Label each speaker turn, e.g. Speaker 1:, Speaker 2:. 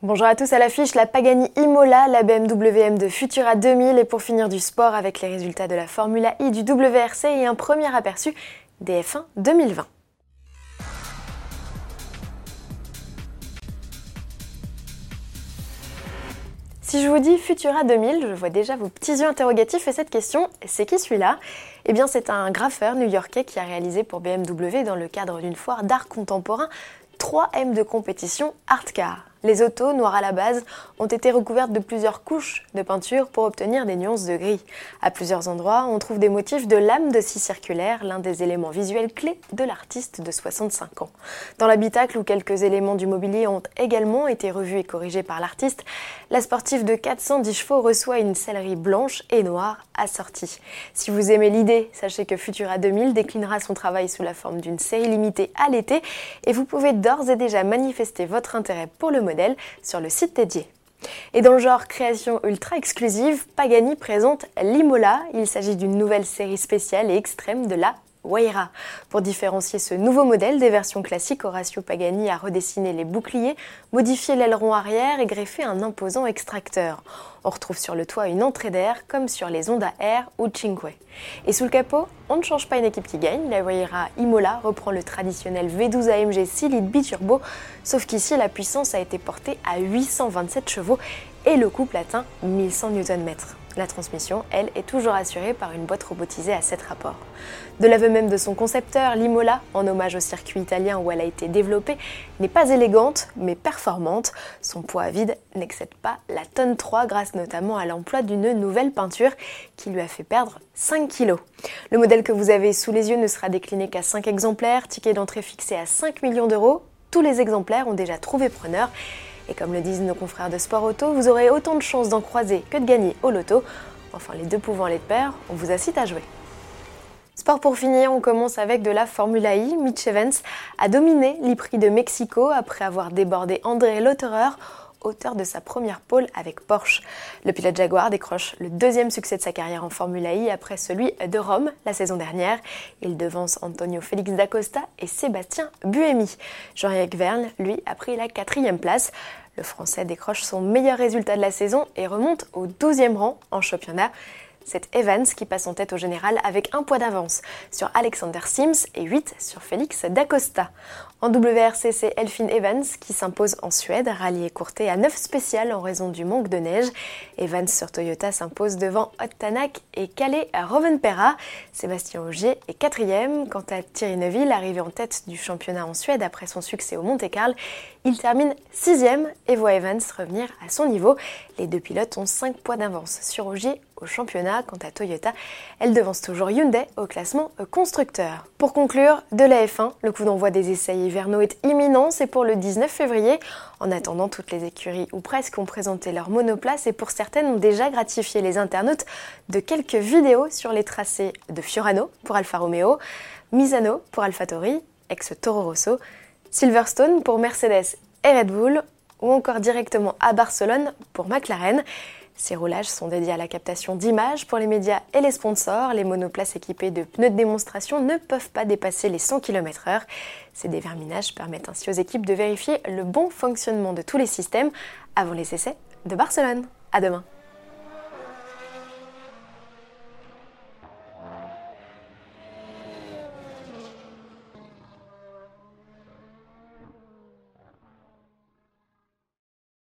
Speaker 1: Bonjour à tous à l'affiche, la Pagani Imola, la BMW M de Futura 2000 et pour finir du sport avec les résultats de la Formula I du WRC et un premier aperçu des F1 2020. Si je vous dis Futura 2000, je vois déjà vos petits yeux interrogatifs et cette question, c'est qui celui-là? Eh bien c'est un graffeur new-yorkais qui a réalisé pour BMW dans le cadre d'une foire d'art contemporain 3 M de compétition Art Car. Les autos, noires à la base, ont été recouvertes de plusieurs couches de peinture pour obtenir des nuances de gris. À plusieurs endroits, on trouve des motifs de lames de scie circulaire, l'un des éléments visuels clés de l'artiste de 65 ans. Dans l'habitacle, où quelques éléments du mobilier ont également été revus et corrigés par l'artiste, la sportive de 410 chevaux reçoit une sellerie blanche et noire assortie. Si vous aimez l'idée, sachez que Futura 2000 déclinera son travail sous la forme d'une série limitée à l'été et vous pouvez d'ores et déjà manifester votre intérêt pour le sur le site dédié. Et dans le genre création ultra exclusive, Pagani présente l'Imola. Il s'agit d'une nouvelle série spéciale et extrême de la Waira. Pour différencier ce nouveau modèle des versions classiques, Horacio Pagani a redessiné les boucliers, modifié l'aileron arrière et greffé un imposant extracteur. On retrouve sur le toit une entrée d'air comme sur les Honda Air ou Cinque. Et sous le capot, on ne change pas une équipe qui gagne. La Waira Imola reprend le traditionnel V12 AMG 6 litres biturbo, sauf qu'ici la puissance a été portée à 827 chevaux et le couple atteint 1100 Nm. La transmission, elle, est toujours assurée par une boîte robotisée à 7 rapports. De l'aveu même de son concepteur, l'Imola, en hommage au circuit italien où elle a été développée, n'est pas élégante, mais performante. Son poids vide n'excède pas la tonne 3 grâce notamment à l'emploi d'une nouvelle peinture qui lui a fait perdre 5 kg. Le modèle que vous avez sous les yeux ne sera décliné qu'à 5 exemplaires, ticket d'entrée fixé à 5 millions d'euros. Tous les exemplaires ont déjà trouvé preneur et comme le disent nos confrères de Sport Auto, vous aurez autant de chances d'en croiser que de gagner au loto. Enfin, les deux pouvant les de pair, on vous incite à jouer. Sport pour finir, on commence avec de la Formula I. Mitch Evans a dominé l'I-Prix de Mexico après avoir débordé André Lotterer auteur de sa première pole avec Porsche. Le pilote Jaguar décroche le deuxième succès de sa carrière en Formula I après celui de Rome la saison dernière. Il devance Antonio Félix d'Acosta et Sébastien Buemi. Jean-Eric Verne, lui, a pris la quatrième place. Le Français décroche son meilleur résultat de la saison et remonte au 12e rang en championnat. C'est Evans qui passe en tête au général avec un poids d'avance sur Alexander Sims et 8 sur Félix D'Acosta. En WRC, c'est Elphine Evans qui s'impose en Suède, rallye écourté à 9 spécial en raison du manque de neige. Evans sur Toyota s'impose devant Ottanak et Calais à Rovenpera. Sébastien Augier est quatrième. Quant à Thierry Neuville, arrivé en tête du championnat en Suède après son succès au Monte-Carlo, il termine sixième et voit Evans revenir à son niveau. Les deux pilotes ont 5 poids d'avance sur Augier au championnat. Quant à Toyota, elle devance toujours Hyundai au classement constructeur. Pour conclure, de la F1, le coup d'envoi des essais hivernaux est imminent, c'est pour le 19 février. En attendant, toutes les écuries, ou presque, ont présenté leur monoplace et pour certaines ont déjà gratifié les internautes de quelques vidéos sur les tracés de Fiorano pour Alfa Romeo, Misano pour AlphaTauri, ex-Toro Rosso, Silverstone pour Mercedes et Red Bull, ou encore directement à Barcelone pour McLaren. Ces roulages sont dédiés à la captation d'images pour les médias et les sponsors. Les monoplaces équipées de pneus de démonstration ne peuvent pas dépasser les 100 km/h. Ces déverminages permettent ainsi aux équipes de vérifier le bon fonctionnement de tous les systèmes avant les essais de Barcelone. À demain!